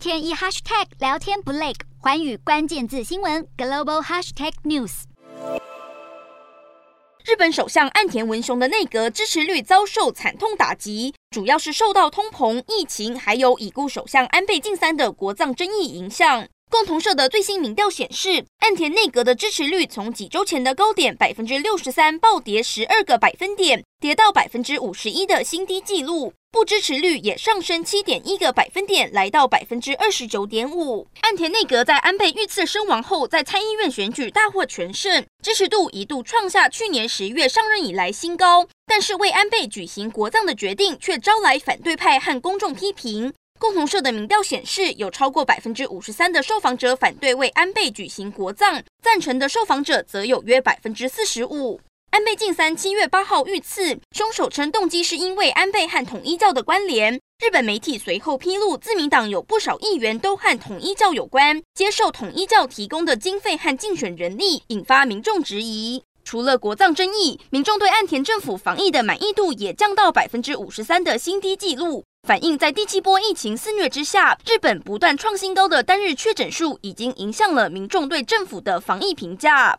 天一 hashtag 聊天不累，环宇关键字新闻 global hashtag news。日本首相岸田文雄的内阁支持率遭受惨痛打击，主要是受到通膨、疫情，还有已故首相安倍晋三的国葬争议影响。共同社的最新民调显示，岸田内阁的支持率从几周前的高点百分之六十三暴跌十二个百分点，跌到百分之五十一的新低纪录。不支持率也上升七点一个百分点，来到百分之二十九点五。岸田内阁在安倍遇刺身亡后，在参议院选举大获全胜，支持度一度创下去年十月上任以来新高。但是为安倍举行国葬的决定，却招来反对派和公众批评。共同社的民调显示，有超过百分之五十三的受访者反对为安倍举行国葬，赞成的受访者则有约百分之四十五。安倍晋三七月八号遇刺，凶手称动机是因为安倍和统一教的关联。日本媒体随后披露，自民党有不少议员都和统一教有关，接受统一教提供的经费和竞选人力，引发民众质疑。除了国葬争议，民众对岸田政府防疫的满意度也降到百分之五十三的新低纪录。反映在第七波疫情肆虐之下，日本不断创新高的单日确诊数已经影响了民众对政府的防疫评价。